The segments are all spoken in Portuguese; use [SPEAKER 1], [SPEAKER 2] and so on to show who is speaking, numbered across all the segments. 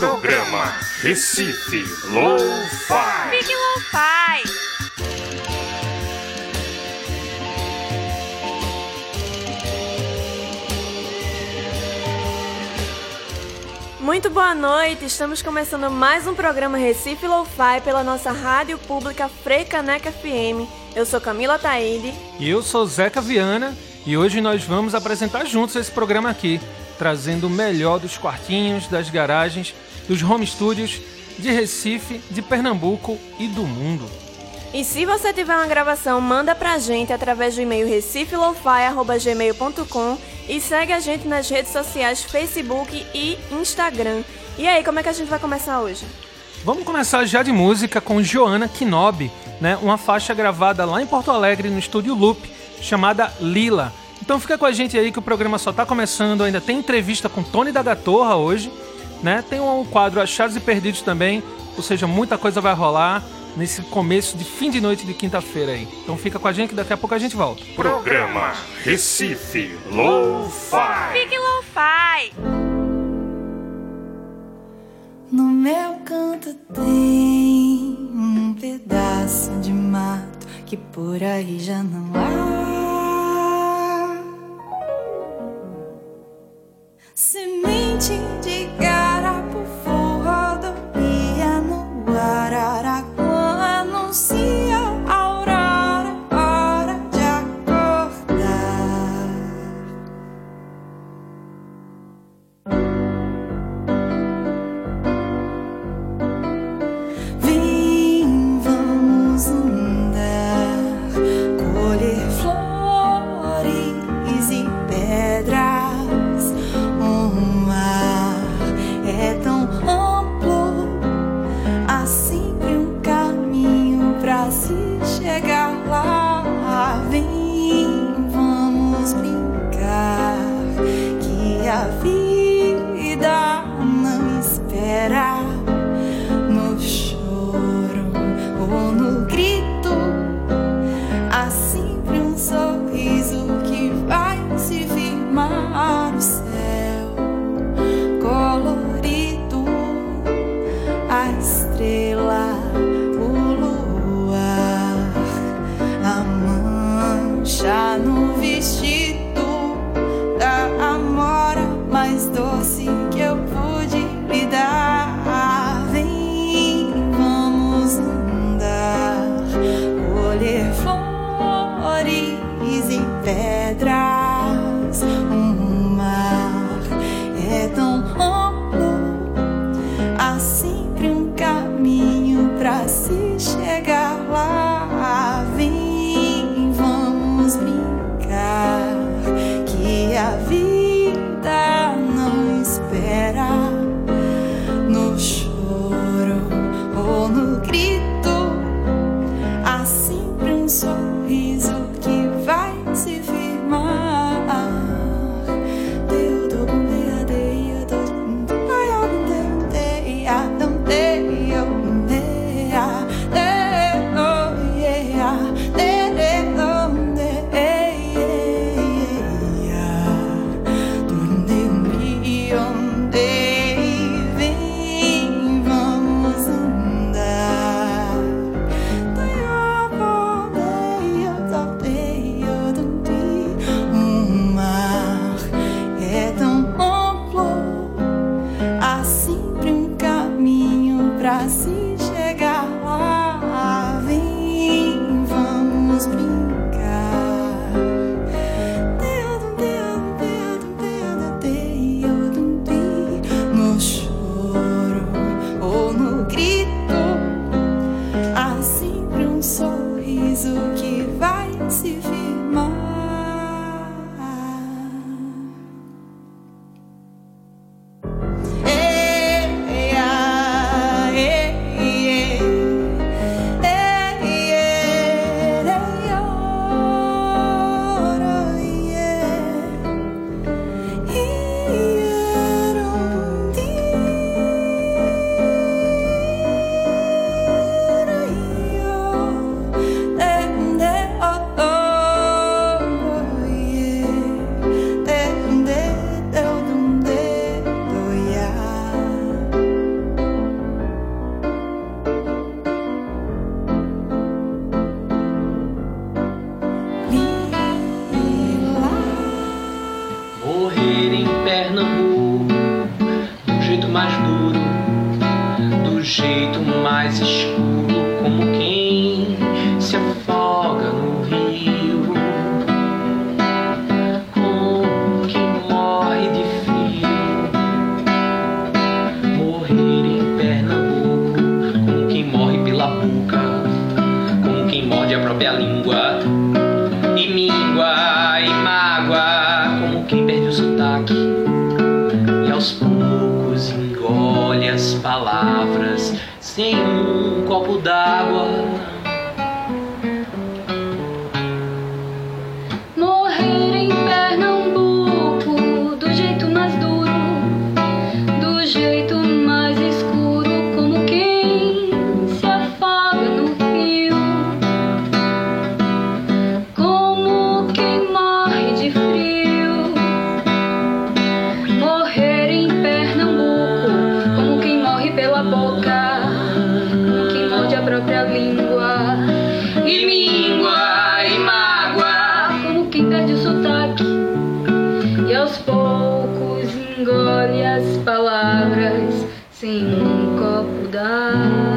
[SPEAKER 1] Programa Recife Lo-Fi.
[SPEAKER 2] Fique Lo-Fi. Muito boa noite, estamos começando mais um programa Recife Lo-Fi pela nossa rádio pública Freicaneca FM. Eu sou Camila Taide.
[SPEAKER 3] E eu sou Zeca Viana e hoje nós vamos apresentar juntos esse programa aqui, trazendo o melhor dos quartinhos, das garagens, dos home studios de Recife, de Pernambuco e do mundo.
[SPEAKER 2] E se você tiver uma gravação, manda pra gente através do e-mail recifelofy.gmail.com e segue a gente nas redes sociais Facebook e Instagram. E aí, como é que a gente vai começar hoje?
[SPEAKER 3] Vamos começar já de música com Joana Kinobi, né? Uma faixa gravada lá em Porto Alegre no estúdio Loop, chamada Lila. Então fica com a gente aí que o programa só tá começando, ainda tem entrevista com Tony da Gatorra hoje, né? Tem um quadro Achados e Perdidos também, ou seja, muita coisa vai rolar nesse começo de fim de noite de quinta-feira aí. Então fica com a gente que daqui a pouco a gente volta.
[SPEAKER 1] Programa Recife Lo-Fi.
[SPEAKER 2] Fique Lo-Fi!
[SPEAKER 4] No meu canto tem um pedaço de mato que por aí já não há. Semente de garapufu rodopia no Araraquã
[SPEAKER 5] palavras sem um copo d'água.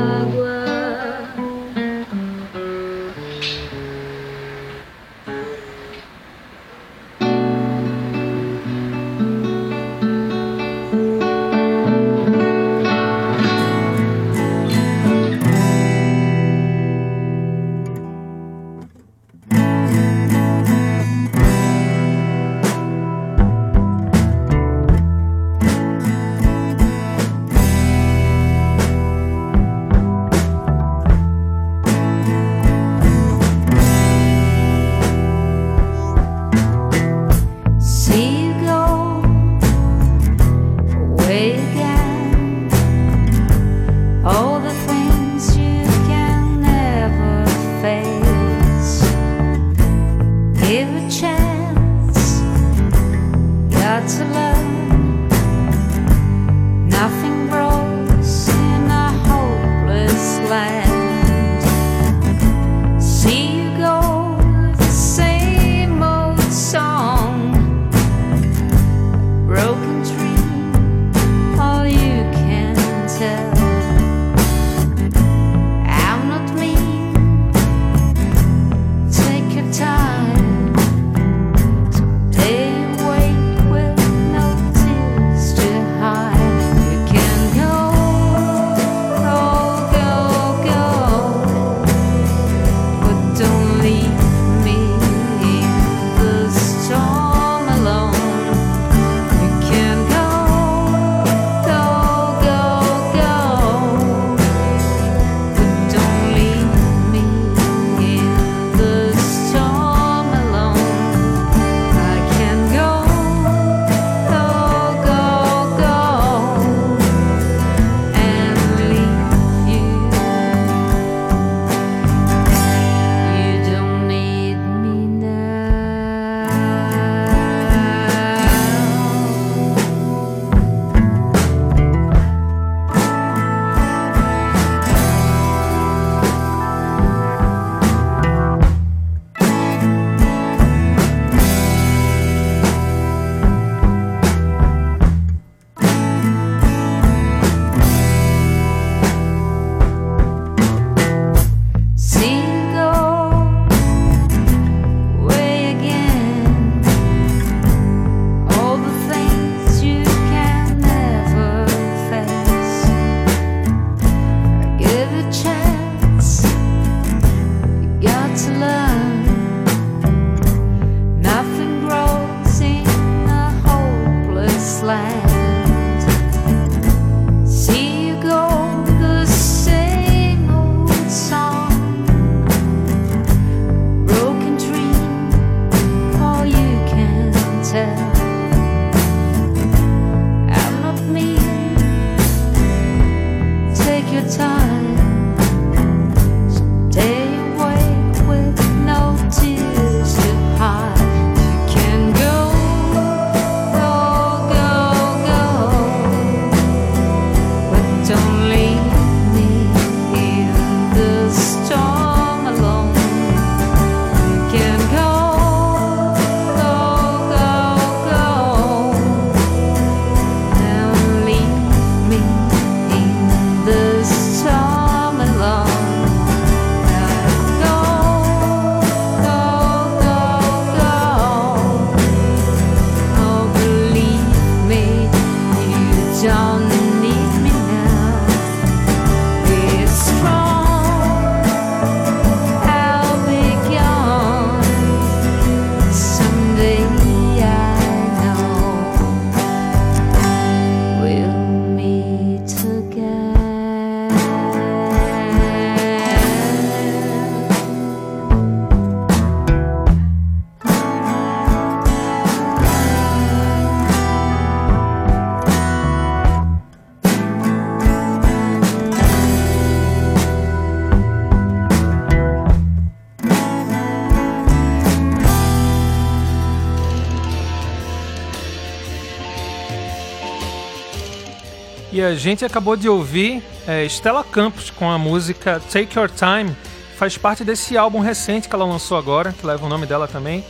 [SPEAKER 5] E
[SPEAKER 6] a
[SPEAKER 3] gente acabou de ouvir é, Stella Campos com a música Take Your Time. Faz parte desse álbum recente que ela lançou agora, que leva o nome dela também.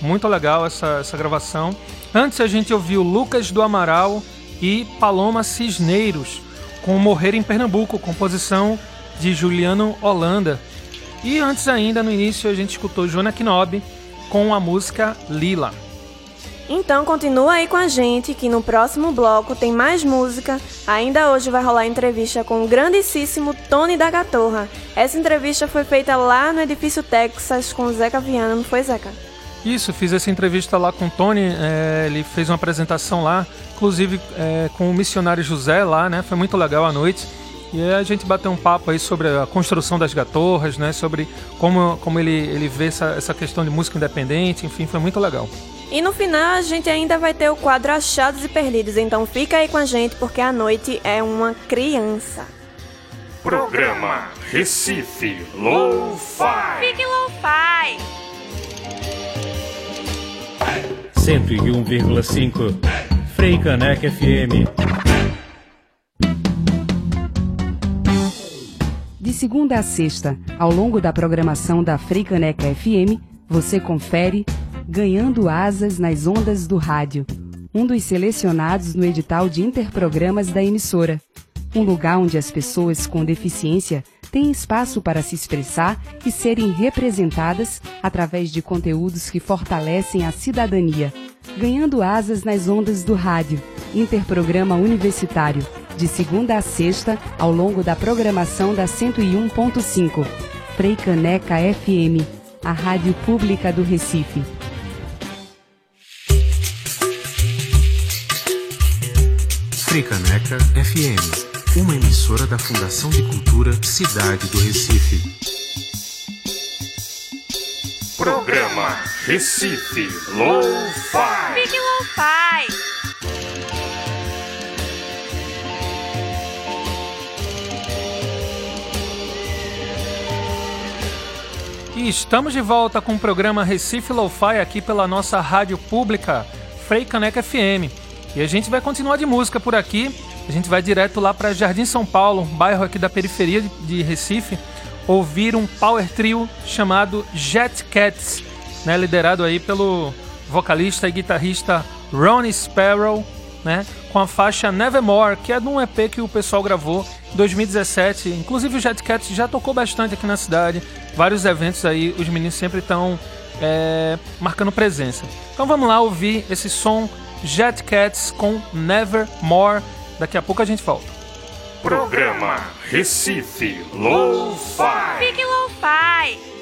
[SPEAKER 3] Muito legal essa, essa gravação. Antes a gente ouviu Lucas do Amaral e Paloma Cisneiros com Morrer em Pernambuco, composição de Juliano Holanda. E antes ainda, no início, a gente escutou Joana Knob com a música Lila.
[SPEAKER 2] Então continua aí com a gente que no próximo bloco tem mais música. Ainda hoje vai rolar entrevista com o grandíssimo Tony da Gatorra. Essa entrevista foi feita lá no Edifício Texas com o Zeca Viana, não foi Zeca?
[SPEAKER 3] Isso, fiz essa entrevista lá com o Tony, é, ele fez uma apresentação lá, inclusive é, com o missionário José lá, né? Foi muito legal a noite. E a gente bateu um papo aí sobre a construção das gatorras, né? Sobre como, como ele, ele vê essa, essa questão de música independente, enfim, foi muito legal.
[SPEAKER 2] E no final a gente ainda vai ter o quadro Achados e Perdidos, então fica aí com a gente porque a noite é uma criança.
[SPEAKER 1] Programa Recife Lo-Fi.
[SPEAKER 2] Fique Lo-Fi!
[SPEAKER 7] 101,5 Frei Caneca FM.
[SPEAKER 8] De segunda a sexta, ao longo da programação da Freicaneca FM, você confere Ganhando Asas nas Ondas do Rádio, um dos selecionados no edital de interprogramas da emissora. Um lugar onde as pessoas com deficiência têm espaço para se expressar e serem representadas através de conteúdos que fortalecem a cidadania. Ganhando Asas nas Ondas do Rádio, interprograma universitário de segunda a sexta, ao longo da programação da 101.5. Frei Caneca FM, a rádio pública do Recife.
[SPEAKER 9] Fricaneca FM, uma emissora da Fundação de Cultura Cidade do Recife.
[SPEAKER 1] Programa Recife Lo-Fi.
[SPEAKER 2] Fique Lo-Fi!
[SPEAKER 3] E estamos de volta com o programa Recife Lo-Fi aqui pela nossa rádio pública Frei Caneca FM. E a gente vai continuar de música por aqui. A gente vai direto lá para Jardim São Paulo, um bairro aqui da periferia de- Recife, ouvir um power trio chamado Jet Cats, né, liderado aí pelo vocalista e guitarrista Ronnie Sparrow, né, com a faixa Nevermore, que é de um EP que o pessoal gravou em 2017. Inclusive o Jet Cats já tocou bastante aqui na cidade, vários eventos aí, os meninos sempre estão é, marcando presença. Então vamos lá ouvir esse som Jet Cats com Nevermore. Daqui a pouco a gente volta.
[SPEAKER 1] Programa Recife Lo-Fi.
[SPEAKER 2] Fique Lo-Fi!
[SPEAKER 9] Fricaneca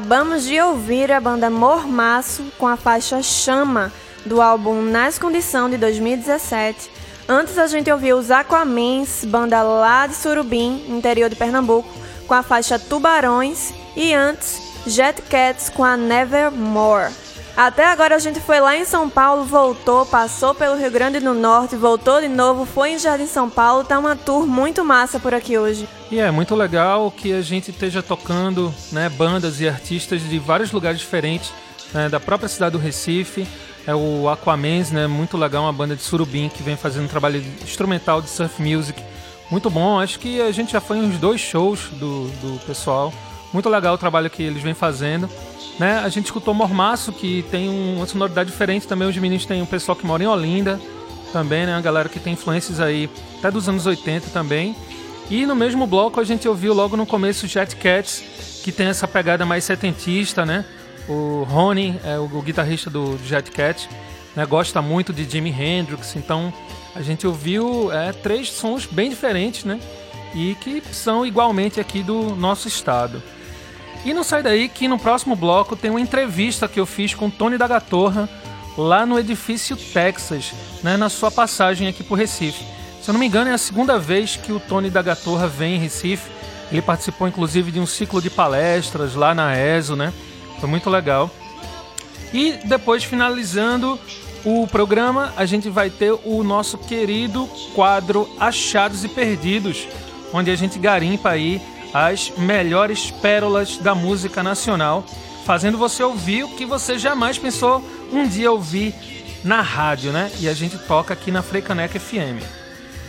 [SPEAKER 2] Acabamos de ouvir a banda Mormaço com a faixa Chama do álbum Nas Condição de 2017. Antes a gente ouviu os Aquamens, banda lá de Surubim, interior de Pernambuco, com a faixa Tubarões e antes Jet Cats com a Nevermore. Até agora a gente foi lá em São Paulo, voltou, passou pelo Rio Grande do Norte, voltou de novo, foi em Jardim São Paulo, tá uma tour muito massa por aqui hoje.
[SPEAKER 3] E é muito legal que a gente esteja tocando né, bandas e artistas de vários lugares diferentes, né, da própria cidade do Recife. É o Aquamens, né, muito legal, uma banda de surubim que vem fazendo um trabalho instrumental de surf music. Muito bom, acho que a gente já foi em uns dois shows do, do pessoal. Muito legal o trabalho que eles vêm fazendo. Né? A gente escutou Mormaço, que tem uma sonoridade diferente também. Os meninos têm um pessoal que mora em Olinda também, né? A galera que tem influências aí até dos anos 80 também. E no mesmo bloco a gente ouviu logo no começo Jet Cats, que tem essa pegada mais setentista, né? O Rony, é o, o guitarrista do Jet Cat, né? gosta muito de Jimi Hendrix, então a gente ouviu é, três sons bem diferentes, né? E que são igualmente aqui do nosso estado. E não sai daí que no próximo bloco tem uma entrevista que eu fiz com Tony da Gatorra lá no edifício Texas, né, na sua passagem aqui por Recife. Se eu não me engano, é a segunda vez que o Tony da Gatorra vem em Recife. Ele participou inclusive de um ciclo de palestras lá na ESO, né? Foi muito legal. E depois, finalizando o programa, a gente vai ter o nosso querido quadro Achados e Perdidos, onde a gente garimpa aí as melhores pérolas da música nacional, fazendo você ouvir o que você jamais pensou um dia ouvir na rádio, né? E a gente toca aqui na Freicaneca FM.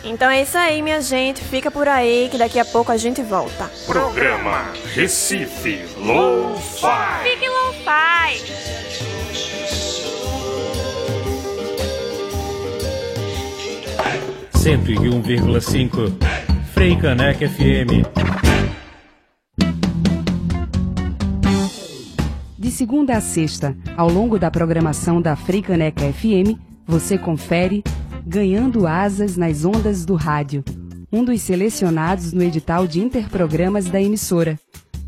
[SPEAKER 2] Então é isso aí, minha gente. Fica por aí que daqui a pouco a gente volta.
[SPEAKER 1] Programa Recife Low-Fi.
[SPEAKER 2] Fique lo-fi.
[SPEAKER 7] Cento e um vírgula cinco. Frei Caneca FM.
[SPEAKER 8] Segunda a sexta, ao longo da programação da Freicaneca FM, você confere Ganhando Asas nas Ondas do Rádio, um dos selecionados no edital de interprogramas da emissora.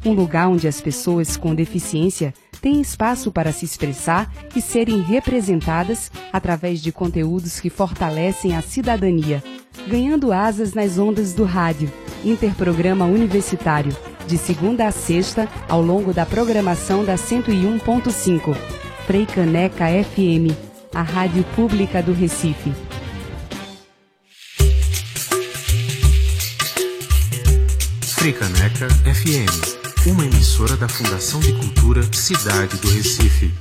[SPEAKER 8] Um lugar onde as pessoas com deficiência têm espaço para se expressar e serem representadas através de conteúdos que fortalecem a cidadania. Ganhando Asas nas Ondas do Rádio, interprograma universitário de segunda a sexta, ao longo da programação da 101.5. Frei Caneca FM, a rádio pública do Recife.
[SPEAKER 9] Fricaneca FM, uma emissora da Fundação de Cultura Cidade do Recife.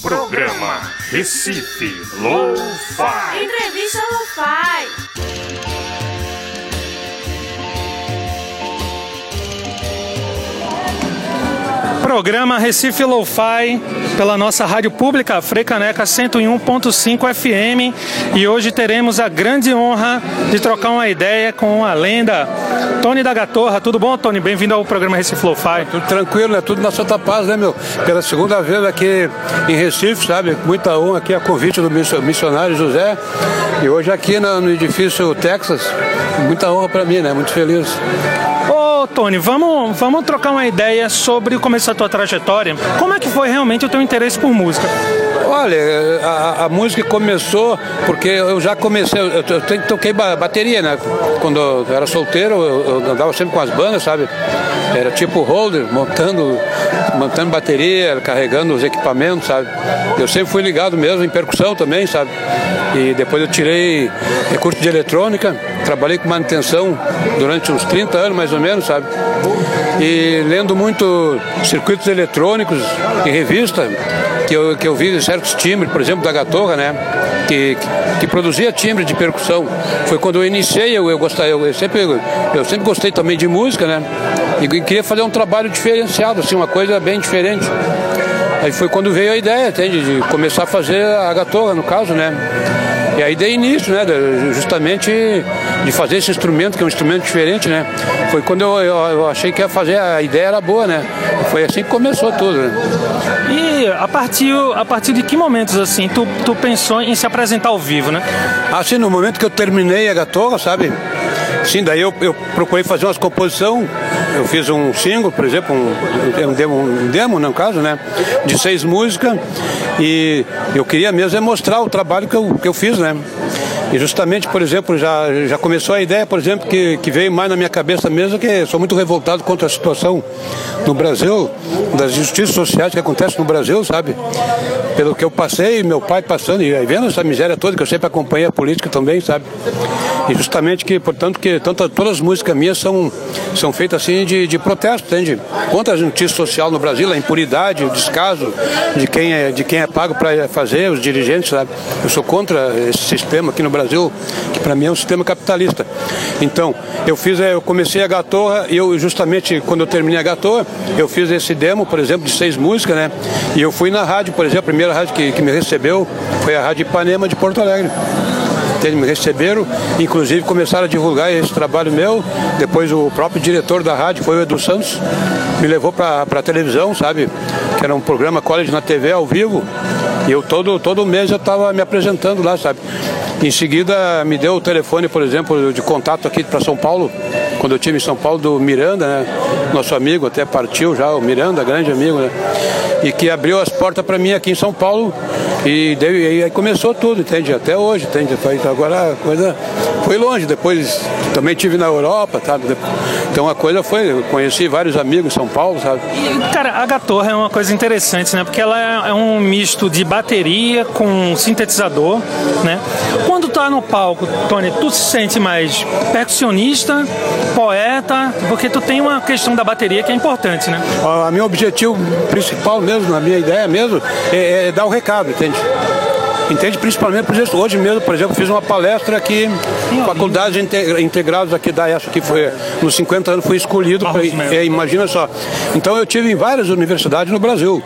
[SPEAKER 1] Programa Recife Low-Fi.
[SPEAKER 2] Entrevista Lo-Fi.
[SPEAKER 3] Programa Recife Lo-Fi pela nossa rádio pública Frecaneca 101.5 FM e hoje teremos a grande honra de trocar uma ideia com a lenda Tony da Gatorra. Tudo bom, Tony? Bem-vindo ao programa Recife Lo-Fi.
[SPEAKER 10] Tudo tranquilo, né? Tudo na Santa Paz, né, meu? Pela segunda vez aqui em Recife, sabe? Muita honra aqui a convite do missionário José. E hoje aqui no, no edifício Texas. Muita honra para mim, né? Muito feliz.
[SPEAKER 3] Ô, Tony, vamos, vamos trocar uma ideia sobre o começo da tua trajetória. Como é que foi realmente o teu interesse por música?
[SPEAKER 10] Olha, a, a música começou porque eu já comecei, eu, eu toquei ba- bateria, né? Quando eu era solteiro, eu, eu andava sempre com as bandas, sabe? Era tipo holder, montando, montando bateria, carregando os equipamentos, sabe? Eu sempre fui ligado mesmo em percussão também, sabe? E depois eu tirei recurso de eletrônica, trabalhei com manutenção durante uns 30 anos mais ou menos, sabe? E lendo muito circuitos eletrônicos e revista, que eu, que eu vi certos timbres, por exemplo, da Gatorra, né? Que, que, que produzia timbre de percussão. Foi quando eu iniciei, eu, eu, gostei, eu, eu sempre, eu sempre gostei também de música, né? E queria fazer um trabalho diferenciado, assim, uma coisa bem diferente. Aí foi quando veio a ideia, entende? De começar a fazer a Gatorra, no caso, né? E aí dei início, né? Justamente de fazer esse instrumento, que é um instrumento diferente, né? Foi quando eu, eu, eu achei que ia fazer, a ideia era boa, né? Foi assim que começou tudo, né?
[SPEAKER 3] E a partir, a partir de que momentos assim tu, tu pensou em se apresentar ao vivo, né?
[SPEAKER 10] Assim, no momento que eu terminei a Gatorra, sabe? Sim, daí eu, eu procurei fazer umas composições eu fiz um single, por exemplo, um, um demo, um demo, no caso, né? De seis músicas. E eu queria mesmo é mostrar o trabalho que eu, que eu fiz, né? E justamente, por exemplo, já, já começou a ideia, por exemplo, que, que veio mais na minha cabeça mesmo, que sou muito revoltado contra a situação no Brasil, das injustiças sociais que acontecem no Brasil, sabe? Pelo que eu passei, meu pai passando, e vendo essa miséria toda, que eu sempre acompanhei a política também, sabe? E justamente que, portanto, que tanto, todas as músicas minhas são, são feitas assim de, de protesto, entende? Contra a injustiça social no Brasil, a impunidade, o descaso de quem é, de quem é pago para fazer, os dirigentes, sabe? Eu sou contra esse sistema aqui no Brasil, que para mim é um sistema capitalista. Então, eu fiz, eh, eu comecei a Gatorra, eu justamente quando eu terminei a Gatorra, eu fiz esse demo, por exemplo, de seis músicas, né? E eu fui na rádio, por exemplo, a primeira rádio que, que me recebeu foi a Rádio Ipanema de Porto Alegre. Eles me receberam, inclusive começaram a divulgar esse trabalho meu. Depois o próprio diretor da rádio, foi o Edu Santos, me levou para a televisão, sabe? Que era um programa College na TV ao vivo. E eu todo, todo mês eu estava me apresentando lá, sabe? Em seguida me deu o telefone, por exemplo, de contato aqui para São Paulo, quando eu estive em São Paulo, do Miranda, né? Nosso amigo até partiu já, o Miranda, grande amigo, né? E que abriu as portas para mim aqui em São Paulo e, e aí começou tudo, entende? Até hoje, entende? Foi- Agora a coisa foi longe, depois também tive na Europa, sabe? Então a coisa foi, eu conheci vários amigos em São Paulo, sabe?
[SPEAKER 3] E, cara, a Gatorra é uma coisa interessante, né? Porque ela é- é um misto de bateria com sintetizador, né? Quando tá no palco, Tony, tu se sente mais percussionista, poeta, porque tu tem uma questão da bateria que é importante, né?
[SPEAKER 10] O meu objetivo principal mesmo, na minha ideia mesmo, é, é dar o recado, entende? Entende? Principalmente por isso, hoje mesmo, por exemplo, fiz uma palestra aqui, faculdades inte- integradas aqui da ESA, que foi, nos 50 anos fui escolhido, pra, é, imagina só. Então eu tive em várias universidades no Brasil.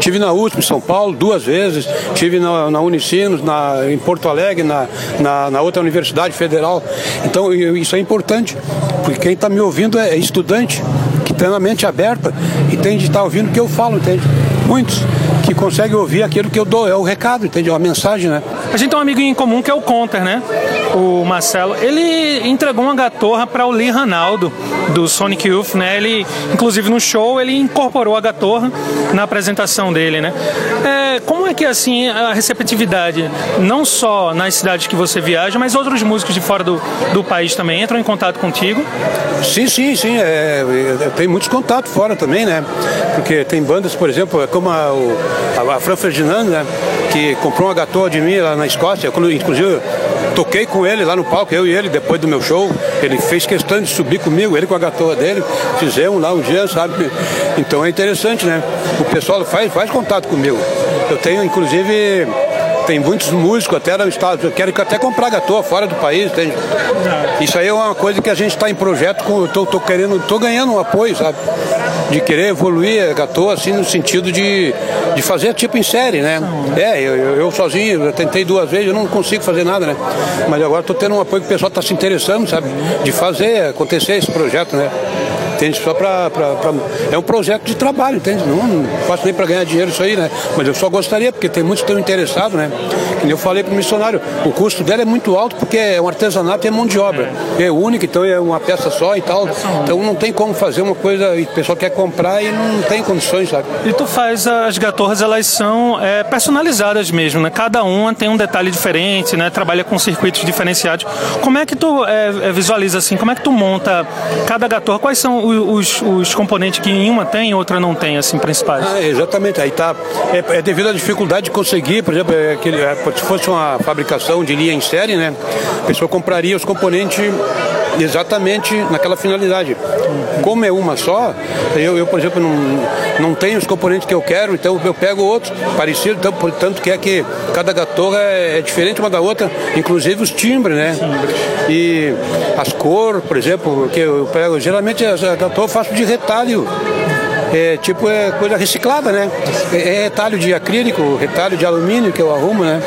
[SPEAKER 10] Tive na USP, em São Paulo, duas vezes, tive na, na Unicinos, na, em Porto Alegre, na, na, na outra universidade federal. Então eu- isso é importante, porque quem está me ouvindo é, é estudante, que tem a mente aberta e tem de estar ouvindo o que eu falo, entende? Muitos que conseguem ouvir aquilo que eu dou, é o recado, entende? É uma mensagem, né?
[SPEAKER 3] A gente tem um amigo em comum que é o Conter, né? O Marcelo. Ele entregou uma gatorra para o Lee Ranaldo, do Sonic Youth, né? Ele, inclusive no show, ele incorporou a gatorra na apresentação dele, né? É, como é que é, assim, a receptividade, não só nas cidades que você viaja, mas outros músicos de fora do, do país também entram em contato contigo?
[SPEAKER 10] Sim, sim, sim. É, eu tenho muitos contatos fora também, né? Porque tem bandas, por exemplo, como a, a, a Fran Ferdinand, né? Que comprou uma gatorra de mim lá na Escócia. Quando, inclusive, toquei com ele lá no palco, eu e ele, depois do meu show. Ele fez questão de subir comigo, ele com a gatorra dele. Fizemos lá um dia, sabe? Então é interessante, né? O pessoal faz, faz contato comigo. Eu tenho, inclusive. Tem muitos músicos até no estado, quero até comprar gatorra fora do país? Isso aí é uma coisa que a gente está em projeto, com, tô, tô querendo, tô ganhando um apoio, sabe? De querer evoluir a gatorra, assim, no sentido de, de fazer tipo em série, né? É, eu, eu, eu sozinho, eu tentei duas vezes, eu não consigo fazer nada, né? Mas agora estou tendo um apoio que o pessoal está se interessando, sabe? De fazer acontecer esse projeto, né? Entende? Só pra- É um projeto de trabalho, entende? Não, não faço nem para ganhar dinheiro isso aí, né? Mas eu só gostaria, porque tem muitos que estão interessados, né? Nem eu falei pro missionário, o custo dela é muito alto porque é um artesanato e é mão de obra. É único, então é uma peça só e tal. Então não tem como fazer uma coisa e o pessoal quer comprar e não tem condições, sabe?
[SPEAKER 3] E tu faz as gatorras, elas são é, personalizadas mesmo, né? Cada uma tem um detalhe diferente, né? Trabalha com circuitos diferenciados. Como é que tu é, é, visualiza assim? Como é que tu monta cada gatorra? Quais são o- os, os componentes que em uma tem e outra não tem, assim, principais?
[SPEAKER 10] Ah, exatamente, aí tá. É, é devido à dificuldade de conseguir, por exemplo, é aquele, é, se fosse uma fabricação de linha em série, né? A pessoa compraria os componentes exatamente naquela finalidade. Como é uma só, eu, eu por exemplo, não, não tenho os componentes que eu quero, então eu pego outros parecidos, então, portanto, que é que cada gatorra é, é diferente uma da outra, inclusive os timbres, né? E as cores, por exemplo, que eu pego, geralmente a gatorra eu faço de retalho. É tipo é coisa reciclada, né? É, é retalho de acrílico, retalho de alumínio que eu arrumo, né?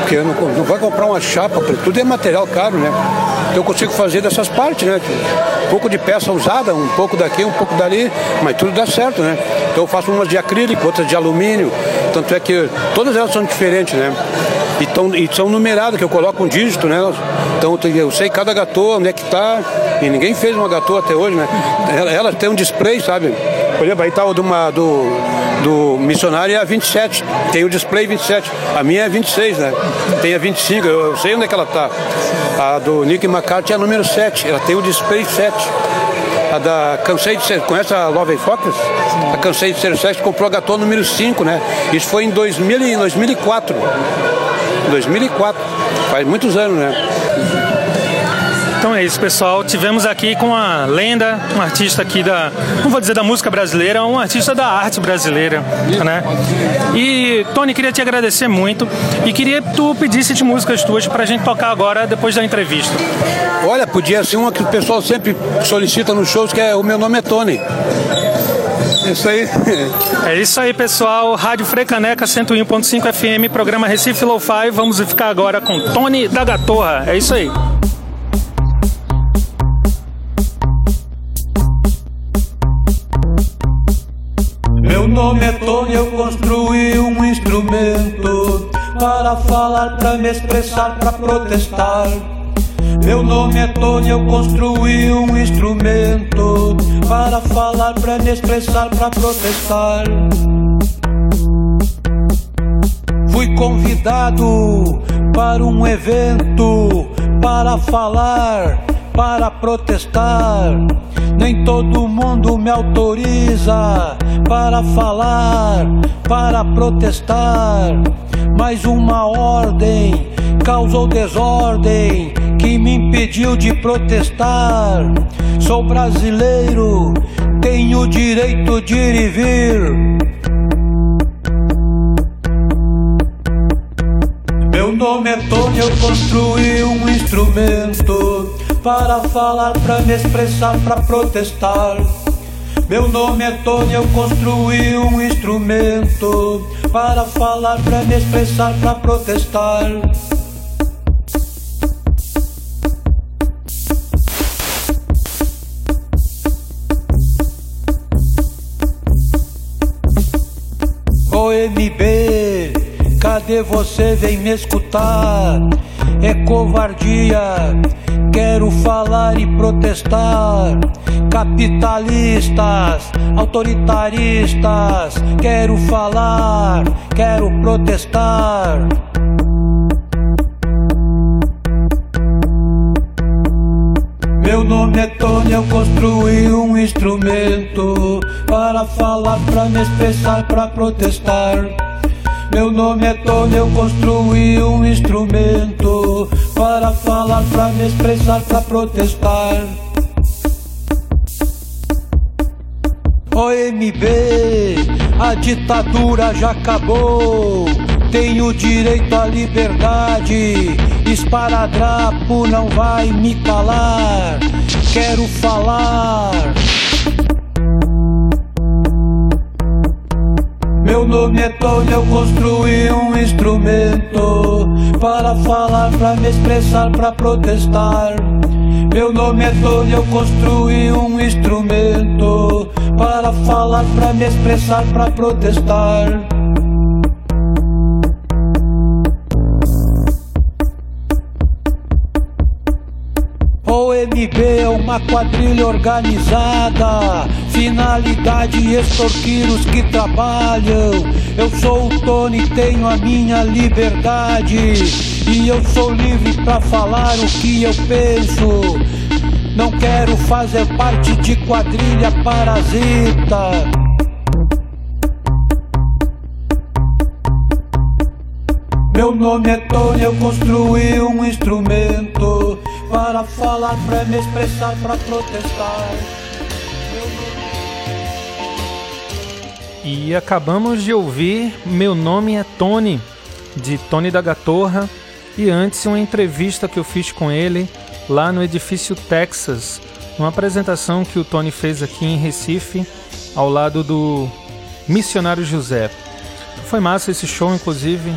[SPEAKER 10] Porque eu não, não vai comprar uma chapa, tudo é material caro, né? Então eu consigo fazer dessas partes, né? Um pouco de peça usada, um pouco daqui, um pouco dali, mas tudo dá certo, né? Então eu faço umas de acrílico, outras de alumínio, tanto é que todas elas são diferentes, né? E, tão, e são numeradas, que eu coloco um dígito nelas. Então eu sei cada gatoa, onde é que tá. E ninguém fez uma gatoa até hoje, né? Ela, ela tem um display, sabe? Por exemplo, aí tá o de uma, do, do missionário é a 27. Tem o display 27. A minha é 26, né? Tem a 25, eu, eu sei onde é que ela tá. A do Nick McCarthy é a número 7. Ela tem o display 7. A da Cansei de Ser. Conhece a Love Focus? A Cansei de Ser Sexo comprou a Gatô número 5, né? Isso foi em 2000, e 2004. 2004. Faz muitos anos, né?
[SPEAKER 3] Então é isso, pessoal. Tivemos aqui com a lenda, um artista aqui da, não vou dizer da música brasileira, um artista da arte brasileira, né? E Tony, queria te agradecer muito e queria que tu pedisse de músicas tuas pra gente tocar agora depois da entrevista.
[SPEAKER 10] Olha, podia ser uma que o pessoal sempre solicita nos shows, que é O Meu Nome é Tony. Isso aí.
[SPEAKER 3] É isso aí, pessoal. Rádio Frecaneca 101.5 FM, programa Recife Lo-Fi. Vamos ficar agora com Tony da Gatorra. É isso aí.
[SPEAKER 11] Nome é Tony, eu construí um instrumento para falar, para me expressar, para protestar. Meu nome é Tony, eu construí um instrumento para falar, para me expressar, para protestar. Fui convidado para um evento para falar, para protestar. Nem todo mundo me autoriza para falar, para protestar. Mas uma ordem causou desordem que me impediu de protestar. Sou brasileiro, tenho o direito de ir e vir. Meu nome é Tony, eu construí um instrumento para falar, para me expressar, para protestar. Meu nome é Tony, eu construí um instrumento para falar, para me expressar, para protestar. OMB, cadê você? Vem me escutar. É covardia, quero falar e protestar. Capitalistas, autoritaristas, quero falar, quero protestar. Meu nome é Tony, eu construí um instrumento para falar, para me expressar, para protestar. Meu nome é Tony, eu construí um instrumento para falar, para me expressar, para protestar. OMB, a ditadura já acabou. Tenho direito à liberdade. Esparadrapo não vai me calar. Quero falar. Meu nome é Tony, eu construí um instrumento para falar, para me expressar, para protestar. Meu nome é Tony, eu construí um instrumento para falar, para me expressar, para protestar. OMB é uma quadrilha organizada, finalidade extorquir os que trabalham. Eu sou o Tony, tenho a minha liberdade e eu sou livre para falar o que eu penso. Não quero fazer parte de quadrilha parasita. Meu nome é Tony, eu construí um instrumento para falar, para me expressar, para protestar.
[SPEAKER 3] E acabamos de ouvir Meu Nome é Tony, de Tony da Gatorra, e antes uma entrevista que eu fiz com ele lá no Edifício Texas, uma apresentação que o Tony fez aqui em Recife, ao lado do Missionário José. Foi massa esse show, inclusive.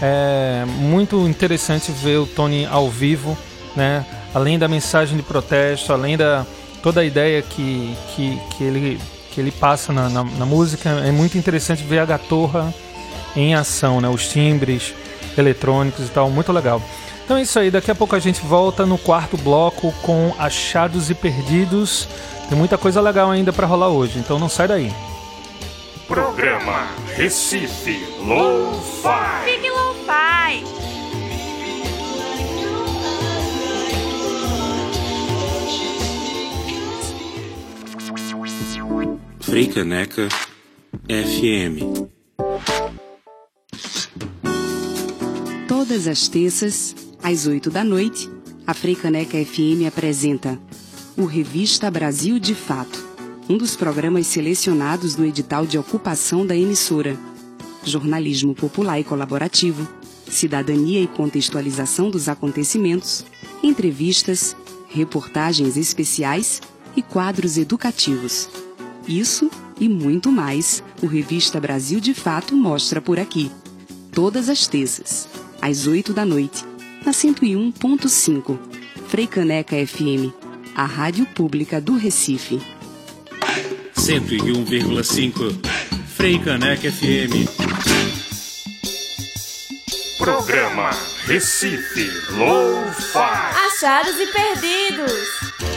[SPEAKER 3] É muito interessante ver o Tony ao vivo, né? Além da mensagem de protesto, além da toda a ideia que, que, que, ele, que ele passa na, na, na música, é muito interessante ver a Gatorra em ação, né? Os timbres, eletrônicos e tal, muito legal. Então é isso aí, daqui a pouco a gente volta no quarto bloco com Achados e Perdidos. Tem muita coisa legal ainda para rolar hoje, então não sai daí.
[SPEAKER 1] Programa Recife Lo-Fi.
[SPEAKER 2] Fique Lo-Fi.
[SPEAKER 9] Freicaneca FM.
[SPEAKER 8] Todas as terças, às 8 da noite, a Freicaneca FM apresenta o Revista Brasil de Fato, um dos programas selecionados no edital de ocupação da emissora. Jornalismo popular e colaborativo, cidadania e contextualização dos acontecimentos, entrevistas, reportagens especiais e quadros educativos. Isso e muito mais o Revista Brasil de Fato mostra por aqui. Todas as terças, às 8 da noite, na 101.5, Freicaneca FM, a rádio pública do Recife.
[SPEAKER 7] 101,5 Freicaneca FM.
[SPEAKER 1] Programa Recife Lo-Fi.
[SPEAKER 2] Achados e perdidos.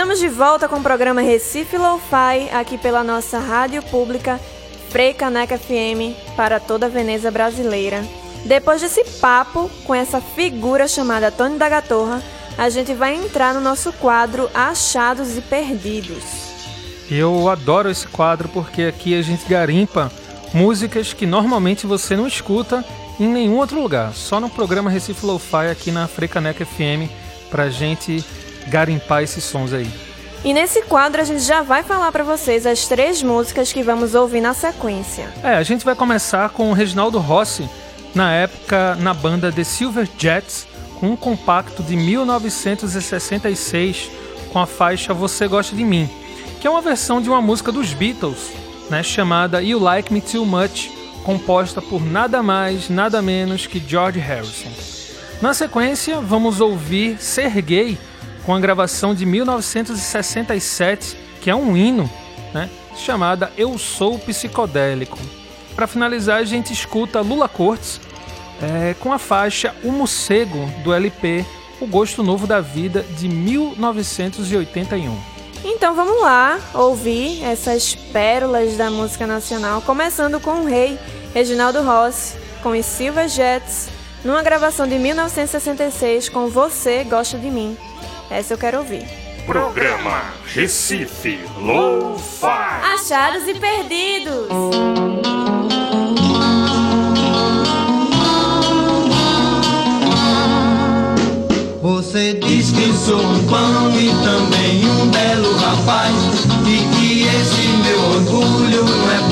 [SPEAKER 2] Estamos de volta com o programa Recife Lo-Fi, aqui pela nossa rádio pública Frei Caneca FM, para toda a Veneza brasileira. Depois desse papo com essa figura chamada Tony da Gatorra, a gente vai entrar no nosso quadro Achados e Perdidos.
[SPEAKER 3] Eu adoro esse quadro porque aqui a gente garimpa músicas que normalmente você não escuta em nenhum outro lugar, só no programa Recife Lo-Fi aqui na Frecaneca FM pra gente garimpar esses sons aí.
[SPEAKER 2] E nesse quadro a gente já vai falar para vocês as três músicas que vamos ouvir na sequência.
[SPEAKER 3] É, a gente vai começar com o Reginaldo Rossi, na época na banda The Silver Jets, com um compacto de 1966 com a faixa Você Gosta de Mim, que é uma versão de uma música dos Beatles, né, chamada You Like Me Too Much, composta por nada mais, nada menos que George Harrison. Na sequência, vamos ouvir Ser Gay, com a gravação de 1967, que é um hino, né, chamada Eu Sou Psicodélico. Para finalizar, a gente escuta Lula Cortes é, com a faixa O Morcego do LP O Gosto Novo da Vida de 1981.
[SPEAKER 2] Então vamos lá ouvir essas pérolas da música nacional, começando com o rei Reginaldo Rossi, com os Silver Jets, numa gravação de 1966 com Você Gosta de Mim. Essa eu quero ouvir.
[SPEAKER 1] Programa Recife Lo-Fi.
[SPEAKER 2] Achados e perdidos.
[SPEAKER 12] Você diz que sou um pão e também um belo rapaz E que esse meu orgulho não é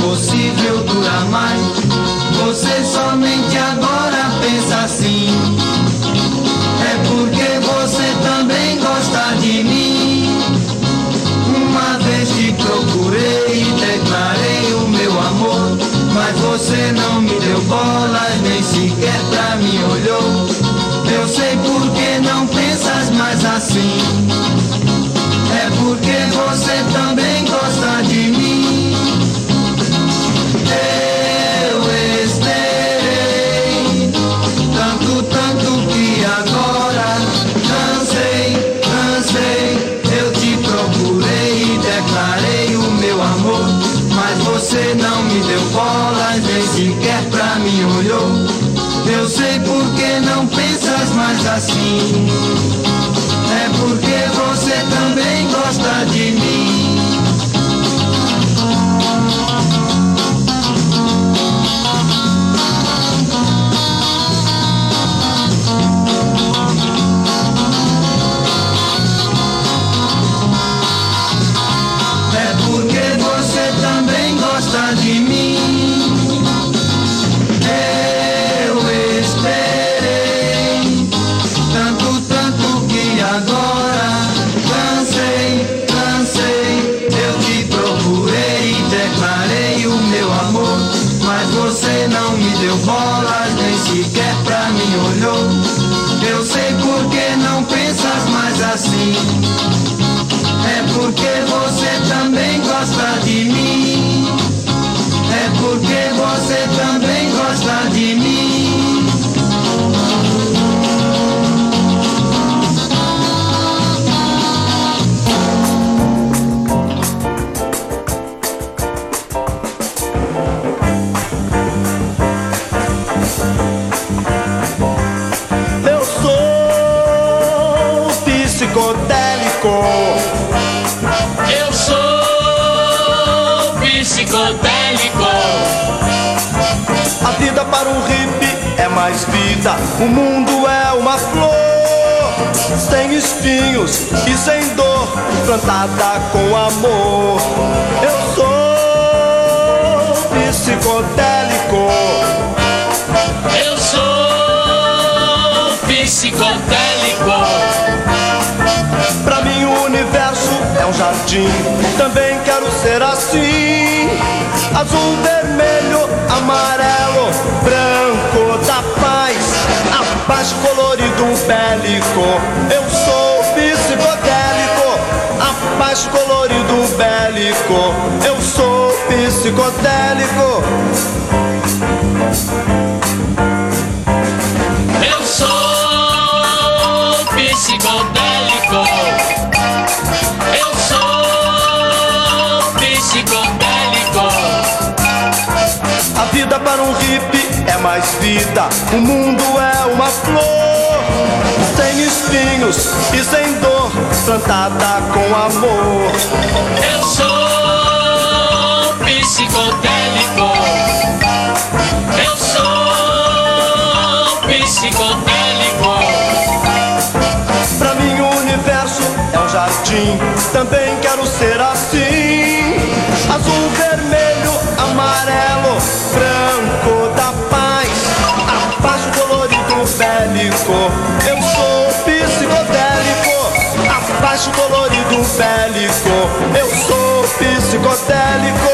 [SPEAKER 13] Thank you. Espinhos e sem dor, plantada com amor. Eu sou psicodélico.
[SPEAKER 14] Eu sou psicodélico.
[SPEAKER 13] Pra mim o universo é um jardim, também quero ser assim. Azul, vermelho, amarelo, branco da paz, a paz colorido bélico. Eu sou bélico. Eu sou psicodélico.
[SPEAKER 14] Eu sou psicodélico. Eu sou psicodélico.
[SPEAKER 13] A vida para um hippie é mais vida. O mundo é uma flor, espinhos e sem dor, plantada com amor.
[SPEAKER 14] Eu sou psicodélico. Eu sou psicodélico.
[SPEAKER 13] Pra mim o universo é um jardim, também quero ser assim. Azul, vermelho, amarelo, branco colorido bélico. Eu sou psicodélico.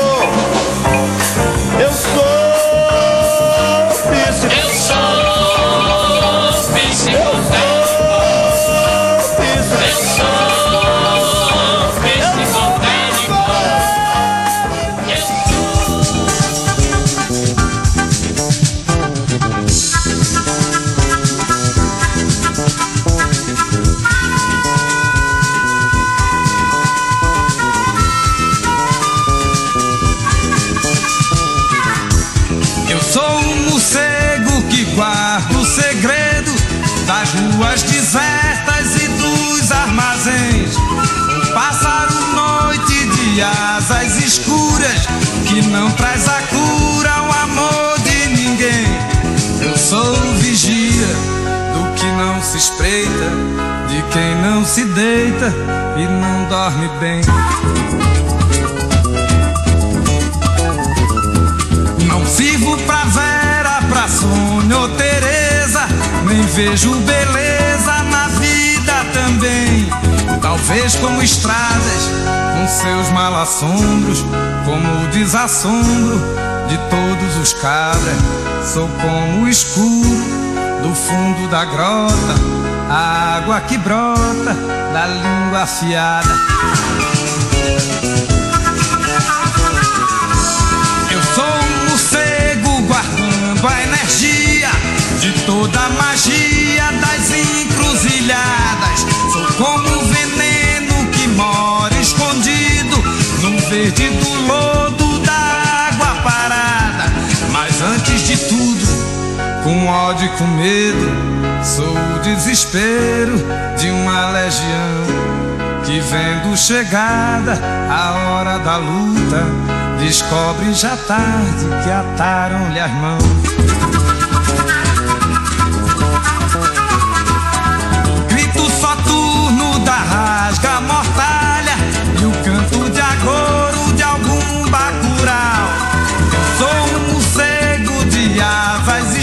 [SPEAKER 15] Se espreita, de quem não se deita e não dorme bem. Não sirvo pra Vera, pra Sônia ou Teresa, nem vejo beleza na vida também. Talvez como estradas, com seus mal-assombros, como o desassombro de todos os cabras. Sou como o escuro do fundo da grota, a água que brota da língua afiada. Eu sou um morcego guardando a energia de toda a magia das encruzilhadas. Sou como o veneno que mora escondido no verde do lodo da água parada. Com ódio e com medo, sou o desespero de uma legião que vendo chegada a hora da luta, descobre já tarde que ataram-lhe as mãos. Grito soturno da rasga mortalha e o canto de agouro de algum bacural. Sou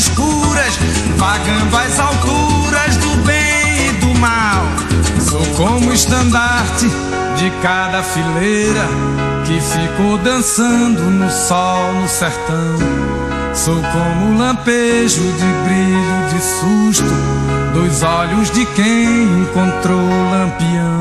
[SPEAKER 15] escuras, vagando às alturas do bem e do mal. Sou como estandarte de cada fileira que ficou dançando no sol no sertão. Sou como lampejo de brilho de susto dos olhos de quem encontrou lampião.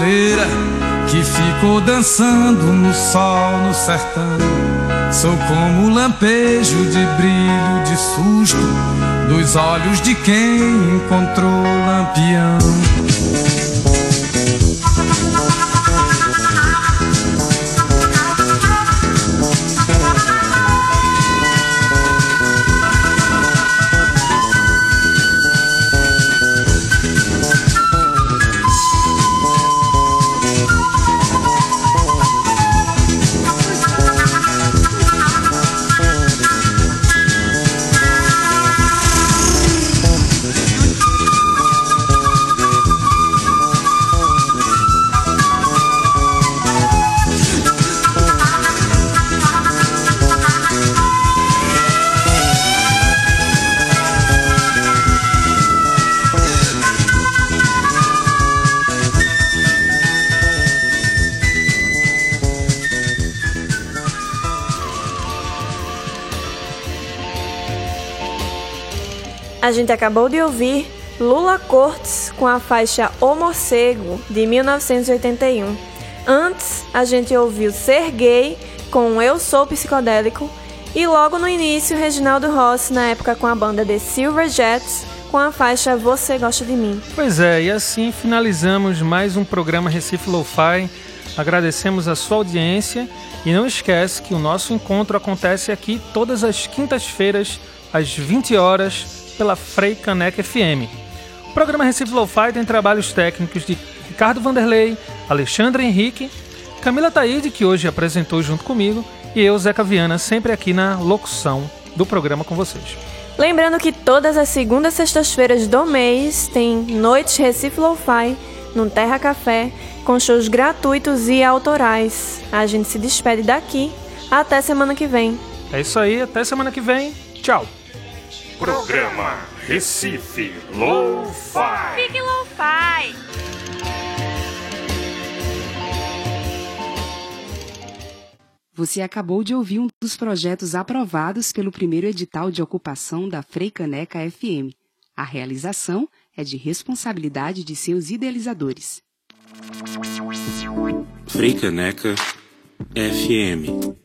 [SPEAKER 15] Cada fileira que ficou dançando no sol no sertão. Sou como o lampejo de brilho de susto dos olhos de quem encontrou lampião.
[SPEAKER 2] A gente acabou de ouvir Lula Cortes com a faixa O Morcego, de 1981. Antes, a gente ouviu Ser Gay com Eu Sou Psicodélico. E logo no início, Reginaldo Rossi, na época com a banda The Silver Jets, com a faixa Você Gosta de Mim.
[SPEAKER 3] Pois é, e assim finalizamos mais um programa Recife Lo-Fi. Agradecemos a sua audiência e não esquece que o nosso encontro acontece aqui todas as quintas-feiras, às 20 horas, pela Frei Caneca FM. O programa Recife Lo-Fi tem trabalhos técnicos de Ricardo Vanderlei, Alexandre Henrique, Camila Taide, que hoje apresentou junto comigo, e eu, Zeca Viana, sempre aqui na locução do programa com vocês.
[SPEAKER 2] Lembrando que todas as segundas e sextas-feiras do mês tem Noites Recife Lo-Fi no Terra Café, com shows gratuitos e autorais. A gente se despede daqui. Até semana que vem.
[SPEAKER 3] É isso aí, até semana que vem. Tchau.
[SPEAKER 1] Programa Recife Lo-Fi.
[SPEAKER 16] Fique Lo-Fi.
[SPEAKER 8] Você acabou de ouvir um dos projetos aprovados pelo primeiro edital de ocupação da Freicaneca FM. A realização é de responsabilidade de seus idealizadores.
[SPEAKER 9] Freicaneca FM